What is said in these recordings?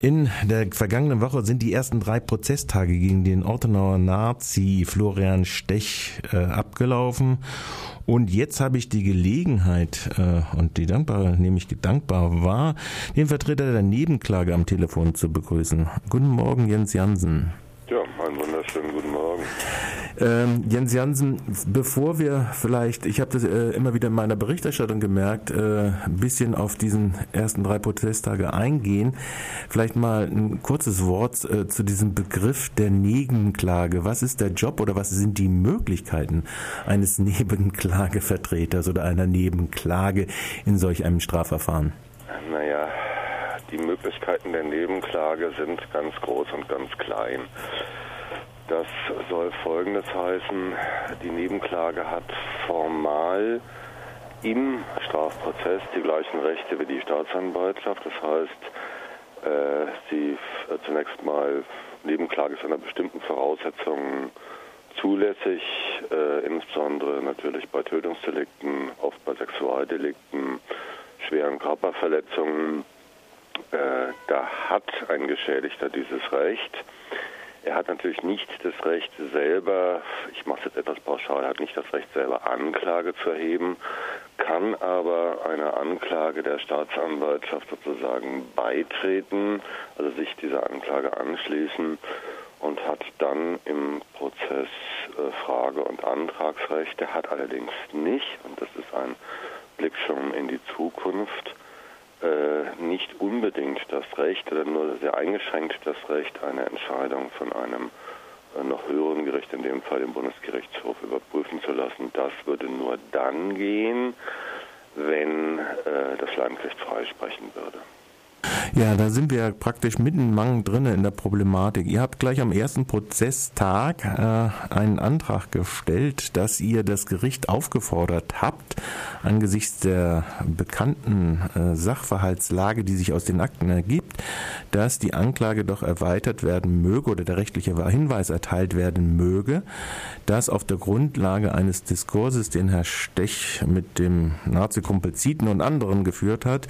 In der vergangenen Woche sind die ersten drei Prozesstage gegen den Ortenauer Nazi Florian Stech äh, abgelaufen. Und jetzt habe ich die Gelegenheit äh, und die dankbare, nämlich dankbar war, den Vertreter der Nebenklage am Telefon zu begrüßen. Guten Morgen, Jens Jansen. Ja, einen wunderschönen guten Morgen. Ähm, Jens Jansen, bevor wir vielleicht, ich habe das äh, immer wieder in meiner Berichterstattung gemerkt, äh, ein bisschen auf diesen ersten drei Protesttage eingehen, vielleicht mal ein kurzes Wort äh, zu diesem Begriff der Nebenklage. Was ist der Job oder was sind die Möglichkeiten eines Nebenklagevertreters oder einer Nebenklage in solch einem Strafverfahren? Naja, die Möglichkeiten der Nebenklage sind ganz groß und ganz klein. Das soll Folgendes heißen. Die Nebenklage hat formal im Strafprozess die gleichen Rechte wie die Staatsanwaltschaft. Das heißt, äh, sie äh, zunächst mal Nebenklage ist unter bestimmten Voraussetzungen zulässig, äh, insbesondere natürlich bei Tötungsdelikten, oft bei Sexualdelikten, schweren Körperverletzungen. Da hat ein Geschädigter dieses Recht. Er hat natürlich nicht das Recht selber, ich mache es jetzt etwas pauschal, hat nicht das Recht selber Anklage zu erheben, kann aber einer Anklage der Staatsanwaltschaft sozusagen beitreten, also sich dieser Anklage anschließen und hat dann im Prozess äh, Frage- und Antragsrecht. Er hat allerdings nicht, und das ist ein Blick schon in die Zukunft, äh, nicht unbedingt das Recht oder nur sehr eingeschränkt das Recht, eine Entscheidung von einem äh, noch höheren Gericht, in dem Fall dem Bundesgerichtshof, überprüfen zu lassen. Das würde nur dann gehen, wenn äh, das Landgericht freisprechen würde. Ja, da sind wir praktisch mitten Mang drin in der Problematik. Ihr habt gleich am ersten Prozesstag äh, einen Antrag gestellt, dass ihr das Gericht aufgefordert habt, angesichts der bekannten äh, Sachverhaltslage, die sich aus den Akten ergibt, dass die Anklage doch erweitert werden möge oder der rechtliche Hinweis erteilt werden möge, dass auf der Grundlage eines Diskurses, den Herr Stech mit dem Nazi-Kumpel Zieten und anderen geführt hat,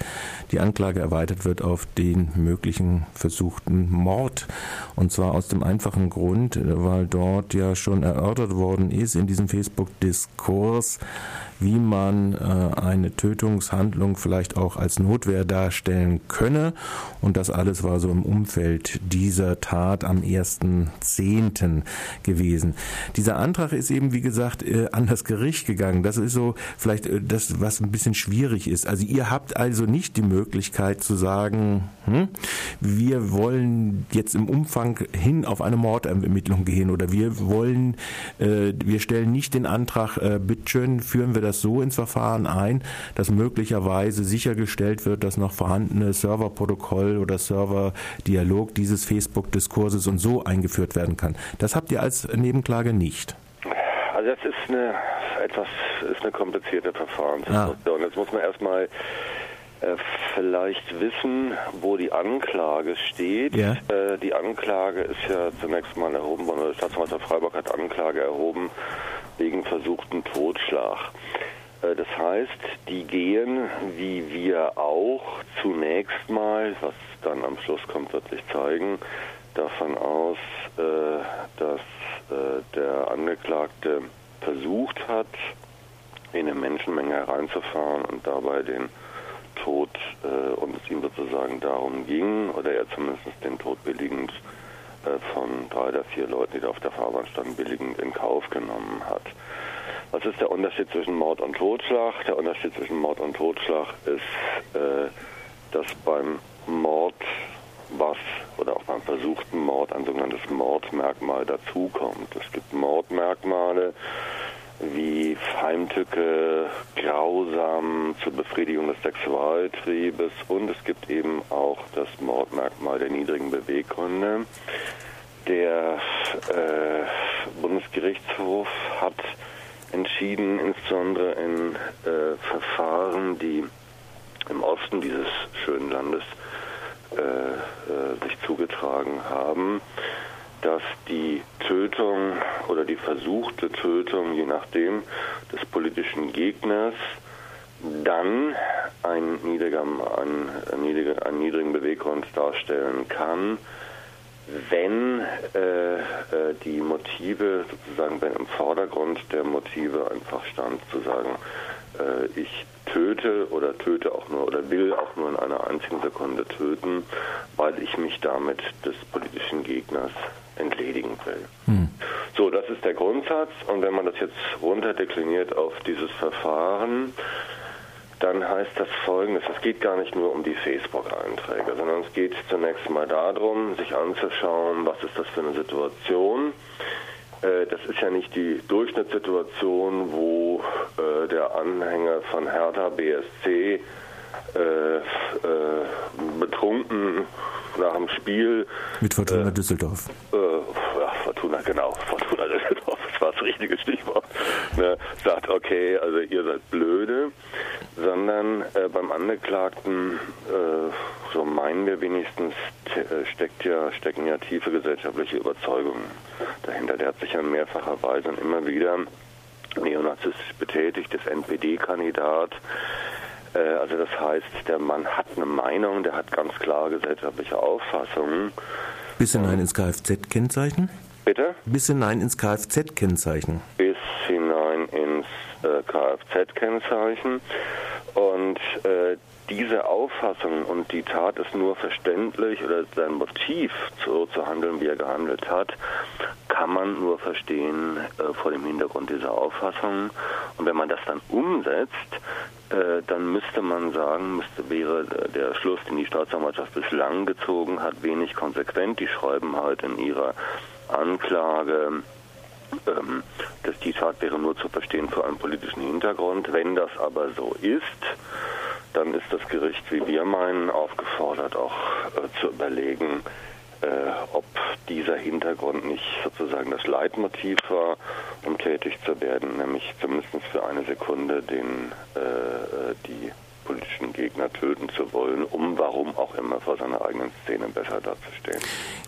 die Anklage erweitert wird auf den möglichen versuchten Mord. Und zwar aus dem einfachen Grund, weil dort ja schon erörtert worden ist in diesem Facebook-Diskurs, wie man äh, eine Tötungshandlung vielleicht auch als Notwehr darstellen könne. Und das alles war so im Umfeld dieser Tat am 1.10. gewesen. Dieser Antrag ist eben, wie gesagt, äh, an das Gericht gegangen. Das ist so vielleicht äh, das, was ein bisschen schwierig ist. Also ihr habt also nicht die Möglichkeit zu sagen, hm, wir wollen jetzt im Umfang hin auf eine Mordermittlung gehen oder wir wollen, äh, wir stellen nicht den Antrag, äh, bitteschön, führen wir das das so ins Verfahren ein, dass möglicherweise sichergestellt wird, dass noch vorhandene Serverprotokoll oder Serverdialog dieses Facebook-Diskurses und so eingeführt werden kann. Das habt ihr als Nebenklage nicht. Also das ist eine etwas ist eine komplizierte Verfahrenssituation. Ah. Jetzt muss man erstmal äh, vielleicht wissen, wo die Anklage steht. Ja. Äh, die Anklage ist ja zunächst mal erhoben worden, oder Staatsanwaltschaft Freiburg hat Anklage erhoben wegen versuchten Totschlag. Äh, das heißt, die gehen, wie wir auch, zunächst mal, was dann am Schluss kommt, wird sich zeigen, davon aus, äh, dass äh, der Angeklagte versucht hat, in eine Menschenmenge hereinzufahren und dabei den Tod und es ihm sozusagen darum ging, oder er zumindest den Tod billigend von drei oder vier Leuten, die da auf der Fahrbahn standen, billigend in Kauf genommen hat. Was ist der Unterschied zwischen Mord und Totschlag? Der Unterschied zwischen Mord und Totschlag ist, äh, dass beim Mord was oder auch beim versuchten Mord ein sogenanntes Mordmerkmal dazukommt. Es gibt Mordmerkmale wie Heimtücke, grausam zur Befriedigung des Sexualtriebes und es gibt eben auch das Mordmerkmal der niedrigen Beweggründe. Der äh, Bundesgerichtshof hat entschieden, insbesondere in äh, Verfahren, die im Osten dieses schönen Landes äh, äh, sich zugetragen haben, dass die Tötung oder die versuchte Tötung, je nachdem, des politischen Gegners dann einen niedrigen, einen, niedrigen, einen niedrigen Beweggrund darstellen kann, wenn äh, äh, die Motive sozusagen, wenn im Vordergrund der Motive einfach stand, zu sagen, äh, ich töte oder töte auch nur oder will auch nur in einer einzigen Sekunde töten, weil ich mich damit des politischen Gegners entledigen will. Hm. So, das ist der Grundsatz und wenn man das jetzt runterdekliniert auf dieses Verfahren, dann heißt das folgendes, es geht gar nicht nur um die Facebook-Einträge, sondern es geht zunächst mal darum, sich anzuschauen, was ist das für eine Situation. Äh, das ist ja nicht die Durchschnittssituation, wo äh, der Anhänger von Hertha BSC äh, äh, betrunken nach dem Spiel. Mit Fortuna äh, Düsseldorf. Äh, ja, Fortuna, genau, Fortuna Düsseldorf, das war das richtige Stichwort. Ne, sagt, okay, also ihr seid blöde sondern äh, beim Angeklagten, äh, so meinen wir wenigstens, äh, steckt ja, stecken ja tiefe gesellschaftliche Überzeugungen dahinter. Der hat sich ja in mehrfacher Weise und immer wieder neonazistisch betätigt, ist NPD-Kandidat. Äh, also das heißt, der Mann hat eine Meinung, der hat ganz klare gesellschaftliche Auffassungen. Bis hinein ins Kfz-Kennzeichen? Bitte? Bis hinein ins Kfz-Kennzeichen. Bis hinein ins äh, Kfz-Kennzeichen. Und äh, diese Auffassung und die Tat ist nur verständlich oder sein Motiv, so zu handeln, wie er gehandelt hat, kann man nur verstehen äh, vor dem Hintergrund dieser Auffassung. Und wenn man das dann umsetzt, äh, dann müsste man sagen, müsste, wäre der Schluss, den die Staatsanwaltschaft bislang gezogen hat, wenig konsequent. Die schreiben halt in ihrer Anklage, ähm, die Tat wäre nur zu verstehen vor einem politischen Hintergrund. Wenn das aber so ist, dann ist das Gericht, wie wir meinen, aufgefordert, auch äh, zu überlegen, äh, ob dieser Hintergrund nicht sozusagen das Leitmotiv war, um tätig zu werden, nämlich zumindest für eine Sekunde den, äh, äh die politischen Gegner töten zu wollen, um warum auch immer vor seiner eigenen Szene besser dazustehen.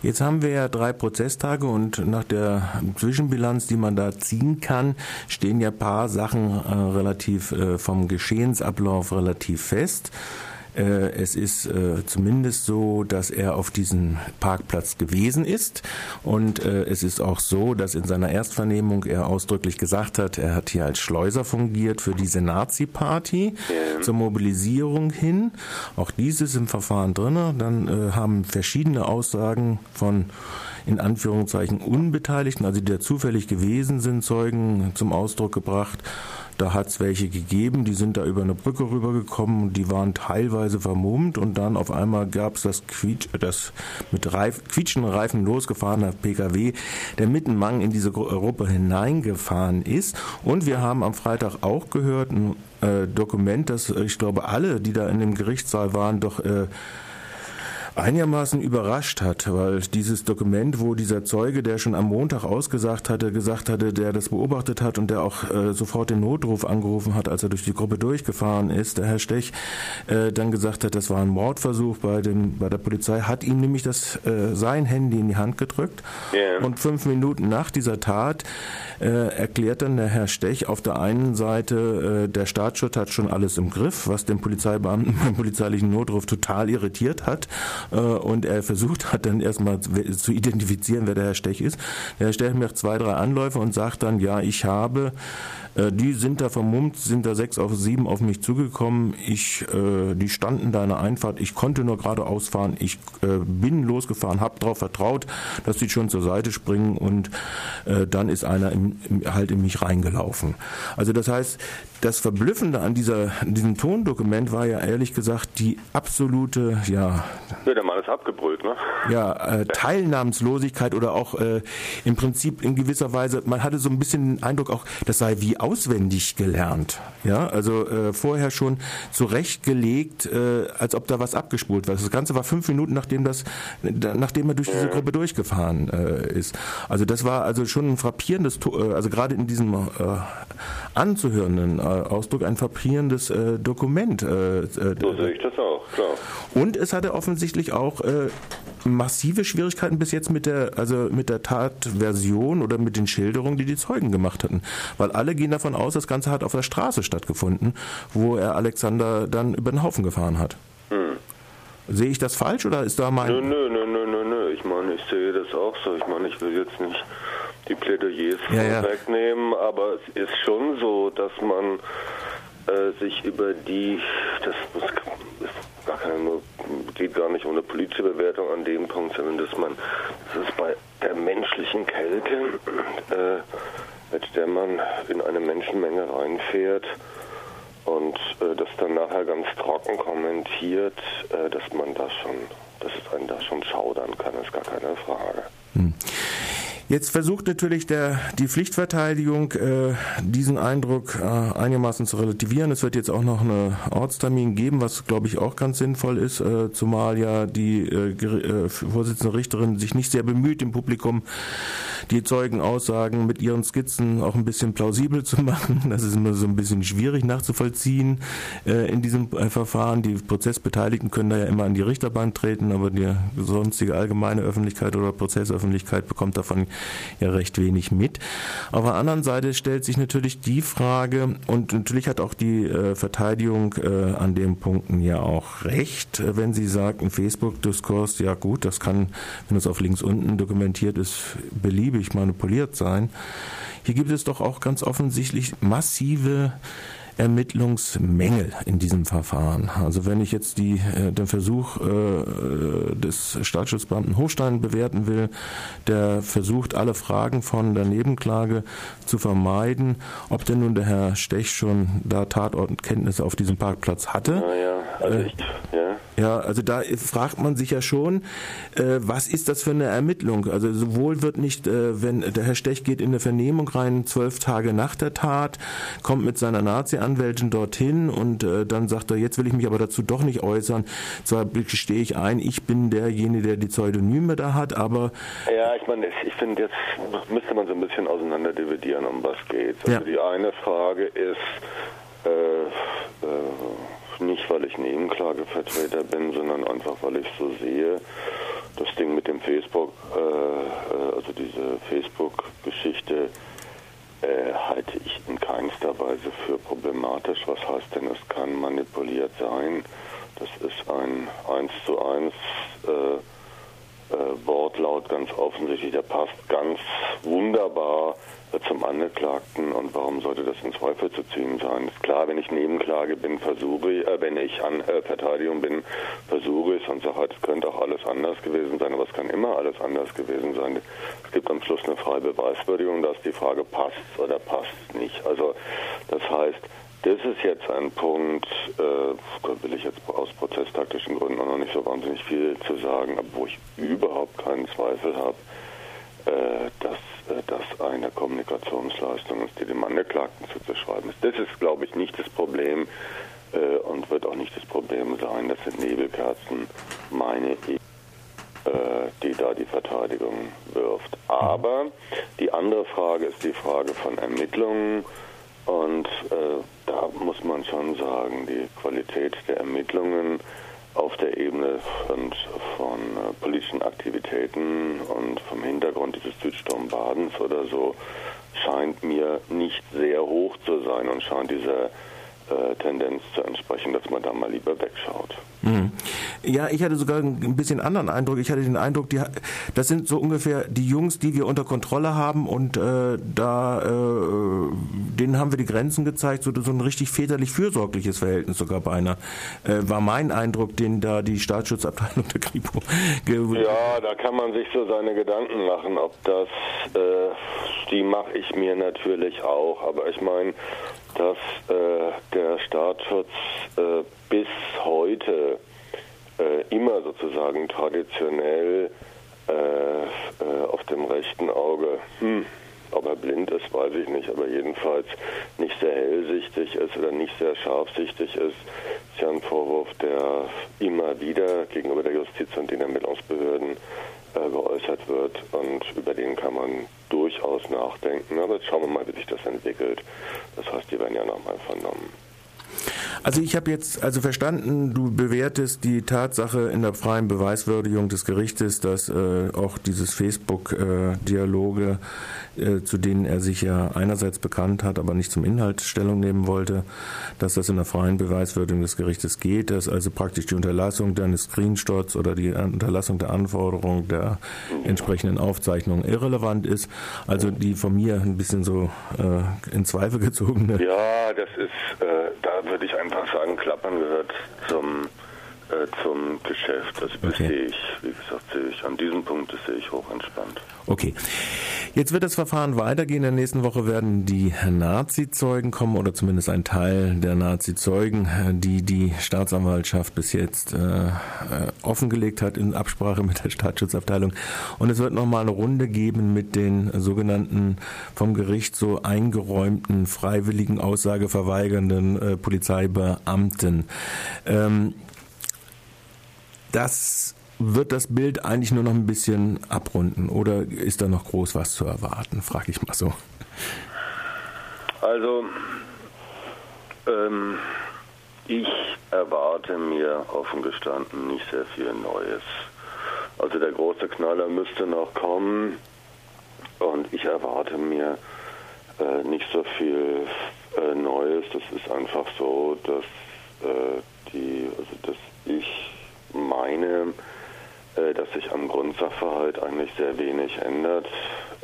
Jetzt haben wir ja drei Prozesstage und nach der Zwischenbilanz, die man da ziehen kann, stehen ja paar Sachen äh, relativ äh, vom Geschehensablauf relativ fest. Äh, es ist äh, zumindest so, dass er auf diesem Parkplatz gewesen ist. Und äh, es ist auch so, dass in seiner Erstvernehmung er ausdrücklich gesagt hat, er hat hier als Schleuser fungiert für diese Nazi-Party zur Mobilisierung hin. Auch dies ist im Verfahren drin. Dann haben verschiedene Aussagen von in Anführungszeichen Unbeteiligten, also die da zufällig gewesen sind, Zeugen zum Ausdruck gebracht. Da hat es welche gegeben, die sind da über eine Brücke rübergekommen und die waren teilweise vermummt und dann auf einmal gab es das, Quietsch, das mit Reif, quietschenden Reifen losgefahrene PKW, der mitten Mang in diese Gruppe hineingefahren ist. Und wir haben am Freitag auch gehört, ein äh, Dokument, das ich glaube alle, die da in dem Gerichtssaal waren, doch äh, einigermaßen überrascht hat, weil dieses Dokument, wo dieser Zeuge, der schon am Montag ausgesagt hatte, gesagt hatte, der das beobachtet hat und der auch äh, sofort den Notruf angerufen hat, als er durch die Gruppe durchgefahren ist, der Herr Stech, äh, dann gesagt hat, das war ein Mordversuch bei dem bei der Polizei, hat ihm nämlich das äh, sein Handy in die Hand gedrückt yeah. und fünf Minuten nach dieser Tat äh, erklärt dann der Herr Stech auf der einen Seite, äh, der Staatsschutz hat schon alles im Griff, was den Polizeibeamten beim polizeilichen Notruf total irritiert hat und er versucht hat dann erstmal zu identifizieren, wer der Herr Stech ist. Der Herr Stech macht zwei, drei Anläufe und sagt dann, ja, ich habe äh, die sind da vermummt, sind da sechs auf sieben auf mich zugekommen. Ich, äh, die standen da in der Einfahrt. Ich konnte nur geradeaus fahren. Ich äh, bin losgefahren, habe darauf vertraut, dass die schon zur Seite springen und äh, dann ist einer im, halt in mich reingelaufen. Also das heißt, das Verblüffende an dieser, diesem Tondokument war ja ehrlich gesagt die absolute, ja. Ja, der Mann ist abgebrüllt, ne? Ja, äh, Teilnahmslosigkeit oder auch äh, im Prinzip in gewisser Weise, man hatte so ein bisschen den Eindruck auch, das sei wie auswendig gelernt. Ja, also äh, vorher schon zurechtgelegt, äh, als ob da was abgespult war. Das Ganze war fünf Minuten, nachdem das, nachdem er durch diese Gruppe durchgefahren äh, ist. Also das war also schon ein frappierendes, äh, also gerade in diesem äh, anzuhörenden äh, Ausdruck ein frappierendes äh, Dokument. Äh, äh, so sehe ich das auch, klar. Und es hatte offensichtlich auch äh, massive Schwierigkeiten bis jetzt mit der, also mit der Tatversion oder mit den Schilderungen, die die Zeugen gemacht hatten. Weil alle gehen davon aus, das Ganze hat auf der Straße stattgefunden, wo er Alexander dann über den Haufen gefahren hat. Hm. Sehe ich das falsch oder ist da mein... Nö, nö, nö, nö, nö, nö. Ich meine, ich sehe das auch so. Ich meine, ich will jetzt nicht die Plädoyers ja, ja. wegnehmen, aber es ist schon so, dass man äh, sich über die, das muss, ist gar keine, geht gar nicht eine politische Bewertung an dem Punkt, sondern dass man, das ist bei der menschlichen Kälte, äh, mit der man in eine Menschenmenge reinfährt und äh, das dann nachher ganz trocken kommentiert, äh, dass man da schon, dass es einen da schon schaudern kann, ist gar keine Frage. Hm. Jetzt versucht natürlich der, die Pflichtverteidigung, äh, diesen Eindruck äh, einigermaßen zu relativieren. Es wird jetzt auch noch einen Ortstermin geben, was glaube ich auch ganz sinnvoll ist, äh, zumal ja die äh, äh, Vorsitzende Richterin sich nicht sehr bemüht, im Publikum die Zeugenaussagen mit ihren Skizzen auch ein bisschen plausibel zu machen. Das ist immer so ein bisschen schwierig nachzuvollziehen äh, in diesem äh, Verfahren. Die Prozessbeteiligten können da ja immer an die Richterbahn treten, aber die sonstige allgemeine Öffentlichkeit oder Prozessöffentlichkeit bekommt davon ja recht wenig mit. Auf der anderen Seite stellt sich natürlich die Frage, und natürlich hat auch die äh, Verteidigung äh, an den Punkten ja auch recht, wenn sie sagt, ein Facebook-Diskurs, ja gut, das kann, wenn es auf links unten dokumentiert ist, beliebig manipuliert sein. Hier gibt es doch auch ganz offensichtlich massive Ermittlungsmängel in diesem Verfahren. Also wenn ich jetzt die, äh, den Versuch äh, des Staatsschutzbeamten Hochstein bewerten will, der versucht, alle Fragen von der Nebenklage zu vermeiden, ob denn nun der Herr Stech schon da Tatortkenntnisse auf diesem Parkplatz hatte. Ja, ja. Also äh, ich, ja. Ja, also da fragt man sich ja schon, äh, was ist das für eine Ermittlung? Also sowohl wird nicht, äh, wenn der Herr Stech geht in eine Vernehmung rein, zwölf Tage nach der Tat, kommt mit seiner Nazi-Anwältin dorthin und äh, dann sagt er, jetzt will ich mich aber dazu doch nicht äußern. Zwar gestehe ich ein, ich bin derjenige, der die Pseudonyme da hat, aber... Ja, ich meine, ich finde, jetzt müsste man so ein bisschen auseinander dividieren, um was geht. Also ja. die eine Frage ist, äh, äh, nicht, weil ich Nebenklagevertreter bin, sondern einfach, weil ich so sehe, das Ding mit dem Facebook, äh, äh, also diese Facebook-Geschichte, äh, halte ich in keinster Weise für problematisch. Was heißt denn, es kann manipuliert sein? Das ist ein 1 zu 1 äh, äh, Wortlaut ganz offensichtlich, der passt ganz wunderbar zum Angeklagten und warum sollte das in Zweifel zu ziehen sein? Ist klar, wenn ich Nebenklage bin, versuche ich, äh, wenn ich an äh, Verteidigung bin, versuche ich und sage halt, es könnte auch alles anders gewesen sein, aber es kann immer alles anders gewesen sein. Es gibt am Schluss eine freie Beweiswürdigung, dass die Frage passt oder passt nicht. Also das heißt, das ist jetzt ein Punkt, äh, will ich jetzt aus prozesstaktischen Gründen auch noch nicht so wahnsinnig viel zu sagen, aber wo ich überhaupt keinen Zweifel habe, äh, dass äh, das eine Kommunikationsleistung ist, die dem Angeklagten zuzuschreiben ist. Das ist, glaube ich, nicht das Problem äh, und wird auch nicht das Problem sein. Das sind Nebelkerzen, meine ich, die da die Verteidigung wirft. Aber die andere Frage ist die Frage von Ermittlungen. Und äh, da muss man schon sagen, die Qualität der Ermittlungen auf der Ebene von, von äh, politischen Aktivitäten und vom Hintergrund dieses Südsturmbadens oder so scheint mir nicht sehr hoch zu sein und scheint dieser Tendenz zu entsprechen, dass man da mal lieber wegschaut. Mhm. Ja, ich hatte sogar ein bisschen anderen Eindruck. Ich hatte den Eindruck, die, das sind so ungefähr die Jungs, die wir unter Kontrolle haben und äh, da äh, denen haben wir die Grenzen gezeigt, so, so ein richtig väterlich fürsorgliches Verhältnis sogar beinahe. Äh, war mein Eindruck, den da die Staatsschutzabteilung der Kripo. Ja, da kann man sich so seine Gedanken machen, ob das, äh, die mache ich mir natürlich auch, aber ich meine, dass äh, der Staatsschutz äh, bis heute äh, immer sozusagen traditionell äh, äh, auf dem rechten Auge, hm, ob er blind ist, weiß ich nicht, aber jedenfalls nicht sehr hellsichtig ist oder nicht sehr scharfsichtig ist, ist ja ein Vorwurf, der immer wieder gegenüber der Justiz und den Ermittlungsbehörden äh, geäußert wird und über den kann man durchaus nachdenken. Aber jetzt schauen wir mal, wie sich das entwickelt. Das heißt, die werden ja nochmal vernommen. Also ich habe jetzt also verstanden, du bewertest die Tatsache in der freien Beweiswürdigung des Gerichtes, dass äh, auch dieses Facebook-Dialoge, äh, zu denen er sich ja einerseits bekannt hat, aber nicht zum Inhalt Stellung nehmen wollte, dass das in der freien Beweiswürdigung des Gerichtes geht, dass also praktisch die Unterlassung deines Screenshots oder die Unterlassung der Anforderung der entsprechenden Aufzeichnungen irrelevant ist. Also die von mir ein bisschen so äh, in Zweifel gezogene. Ja, das ist, äh, würde ich einfach sagen, Klappern gehört zum äh, zum Geschäft. Also das okay. sehe ich, wie gesagt, sehe ich an diesem Punkt, das sehe ich hochentspannt. Okay. Jetzt wird das Verfahren weitergehen. In der nächsten Woche werden die Nazi-Zeugen kommen oder zumindest ein Teil der Nazi-Zeugen, die die Staatsanwaltschaft bis jetzt äh, äh offengelegt hat in Absprache mit der Staatsschutzabteilung. Und es wird nochmal eine Runde geben mit den sogenannten vom Gericht so eingeräumten, freiwilligen, aussageverweigernden äh, Polizeibeamten. Ähm, das wird das Bild eigentlich nur noch ein bisschen abrunden oder ist da noch groß was zu erwarten, frage ich mal so. Also, ähm, ich erwarte mir offen gestanden nicht sehr viel Neues. Also der große Knaller müsste noch kommen und ich erwarte mir äh, nicht so viel äh, Neues. Das ist einfach so, dass äh, die, also dass ich meine, äh, dass sich am Grundsachverhalt eigentlich sehr wenig ändert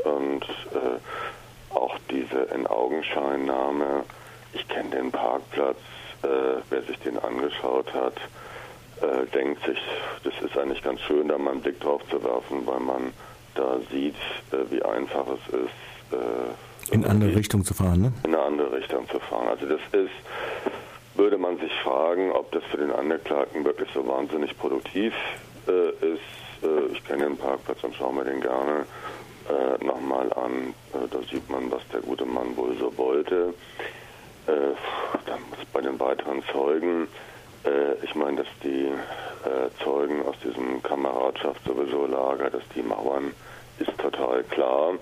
und äh, auch diese In-Augenscheinnahme, ich kenne den Parkplatz, äh, wer sich den angeschaut hat, äh, denkt sich, das ist eigentlich ganz schön, da mal einen Blick drauf zu werfen, weil man da sieht, äh, wie einfach es ist. Äh, in eine andere Richtung zu fahren, ne? In eine andere Richtung zu fahren. Also das ist würde man sich fragen, ob das für den Angeklagten wirklich so wahnsinnig produktiv äh, ist. Äh, ich kenne den Parkplatz und schaue mir den gerne äh, nochmal an. Äh, da sieht man, was der gute Mann wohl so wollte. Äh, dann bei den weiteren Zeugen. Äh, ich meine, dass die Zeugen aus diesem Kameradschaft sowieso Lager, dass die Mauern, ist total klar.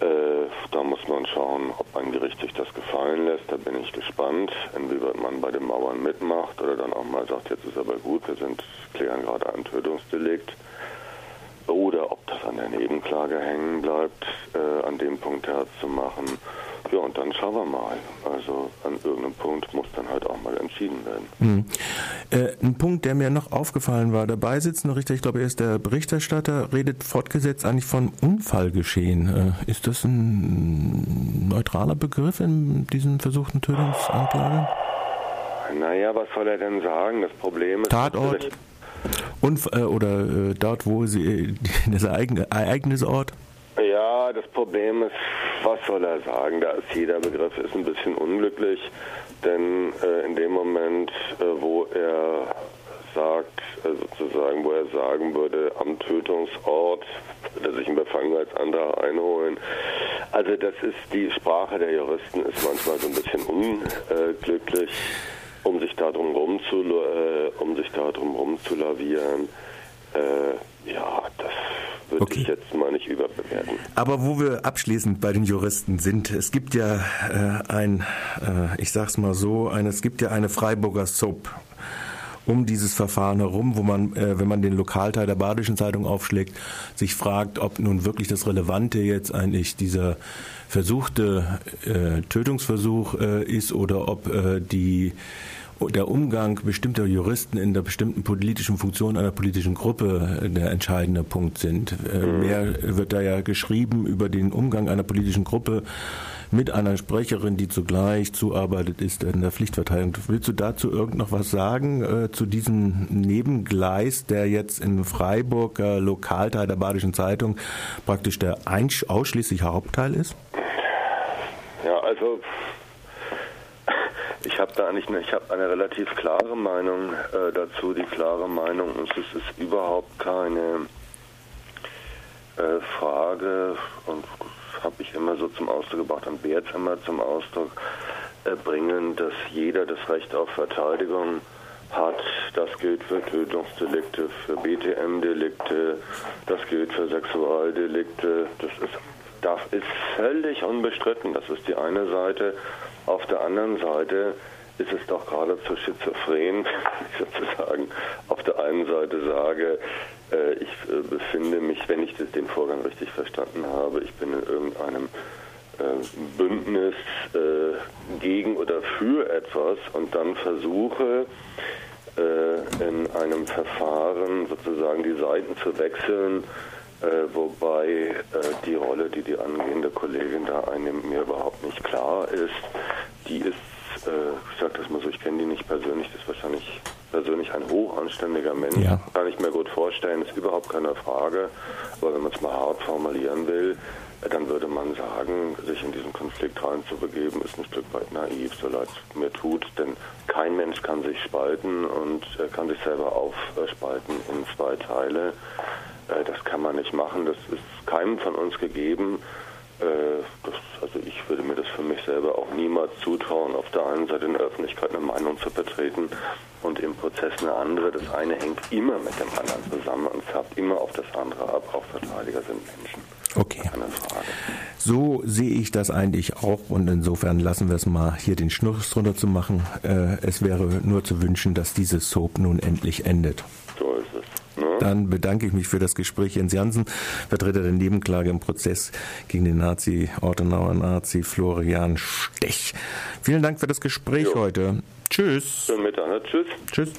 Äh, da muss man schauen, ob ein Gericht sich das gefallen lässt. Da bin ich gespannt, inwieweit man bei den Mauern mitmacht oder dann auch mal sagt, jetzt ist aber gut, wir sind, klären gerade ein Tötungsdelikt. Oder ob das an der Nebenklage hängen bleibt, äh, an dem Punkt Herz zu machen. Ja, und dann schauen wir mal. Also an irgendeinem Punkt muss dann halt auch mal entschieden werden. Mhm. Äh, ein Punkt, der mir noch aufgefallen war, der beisitzende Richter, ich glaube, er ist der Berichterstatter, redet fortgesetzt eigentlich von Unfallgeschehen. Äh, ist das ein neutraler Begriff in diesen versuchten Tötungsanklagen? Naja, was soll er denn sagen? Das Problem ist. Tatort? Unf äh, oder äh, dort, wo sie, äh, das Ereignisort? Ja, das Problem ist, was soll er sagen? Da ist jeder Begriff ist ein bisschen unglücklich, denn äh, in dem Moment, äh, wo er sagt, äh, sozusagen, wo er sagen würde, am Tötungsort, würde sich einen Befangenheitsantrag einholen. Also das ist die Sprache der Juristen ist manchmal so ein bisschen unglücklich, um sich darum rum zu, äh, um sich darum rumzulavieren. Äh, ja, das würde okay. ich jetzt mal nicht überbewerten. Aber wo wir abschließend bei den Juristen sind, es gibt ja äh, ein, äh, ich sag's mal so, eine, es gibt ja eine Freiburger Soap um dieses Verfahren herum, wo man, äh, wenn man den Lokalteil der Badischen Zeitung aufschlägt, sich fragt, ob nun wirklich das Relevante jetzt eigentlich dieser versuchte äh, Tötungsversuch äh, ist oder ob äh, die der Umgang bestimmter Juristen in der bestimmten politischen Funktion einer politischen Gruppe äh, der entscheidende Punkt sind. Äh, mhm. Mehr wird da ja geschrieben über den Umgang einer politischen Gruppe mit einer Sprecherin, die zugleich zuarbeitet ist in der Pflichtverteidigung. Willst du dazu irgend noch was sagen äh, zu diesem Nebengleis, der jetzt in Freiburg äh, Lokalteil der Badischen Zeitung praktisch der ausschließliche Hauptteil ist? Ja, also ich habe da eigentlich eine, ich habe eine relativ klare Meinung äh, dazu. Die klare Meinung ist, es ist überhaupt keine äh, Frage und habe ich immer so zum Ausdruck gebracht und werde immer zum Ausdruck äh, bringen, dass jeder das Recht auf Verteidigung hat. Das gilt für Tötungsdelikte, für BTM-Delikte, das gilt für Sexualdelikte. Das ist, das ist völlig unbestritten. Das ist die eine Seite. Auf der anderen Seite ist es doch geradezu schizophren, wenn ich sozusagen auf der einen Seite sage, äh, ich äh, befinde mich, wenn ich den Vorgang richtig verstanden habe, ich bin in irgendeinem äh, Bündnis gegen oder für etwas und dann versuche, in einem Verfahren sozusagen die Seiten zu wechseln, wobei die Rolle, die die angehende Kollegin da einnimmt, mir überhaupt nicht klar ist. Die ist ich sage das mal so, ich kenne die nicht persönlich, das ist wahrscheinlich persönlich ein hochanständiger Mensch. Ja. Kann ich mir gut vorstellen, ist überhaupt keine Frage. Aber wenn man es mal hart formulieren will, dann würde man sagen, sich in diesen Konflikt reinzubegeben, ist ein Stück weit naiv, so leid es mir tut. Denn kein Mensch kann sich spalten und kann sich selber aufspalten in zwei Teile. Äh, das kann man nicht machen, das ist keinem von uns gegeben. Äh, das, also ich würde mir das für mich selber auch niemals zutrauen, auf der einen Seite in der Öffentlichkeit eine Meinung zu vertreten und im Prozess eine andere. Das eine hängt immer mit dem anderen zusammen und färbt immer auf das andere ab. Auch Verteidiger sind Menschen. Okay. Keine Frage. So sehe ich das eigentlich auch und insofern lassen wir es mal hier den Schnuss drunter zu machen. Äh, es wäre nur zu wünschen, dass dieses Soap nun endlich endet. Dann bedanke ich mich für das Gespräch. Jens Jansen, Vertreter der Nebenklage im Prozess gegen den Nazi, Ortenauer Nazi Florian Stech. Vielen Dank für das Gespräch jo. heute. Tschüss. Schönen Mittag. Ne? Tschüss. Tschüss.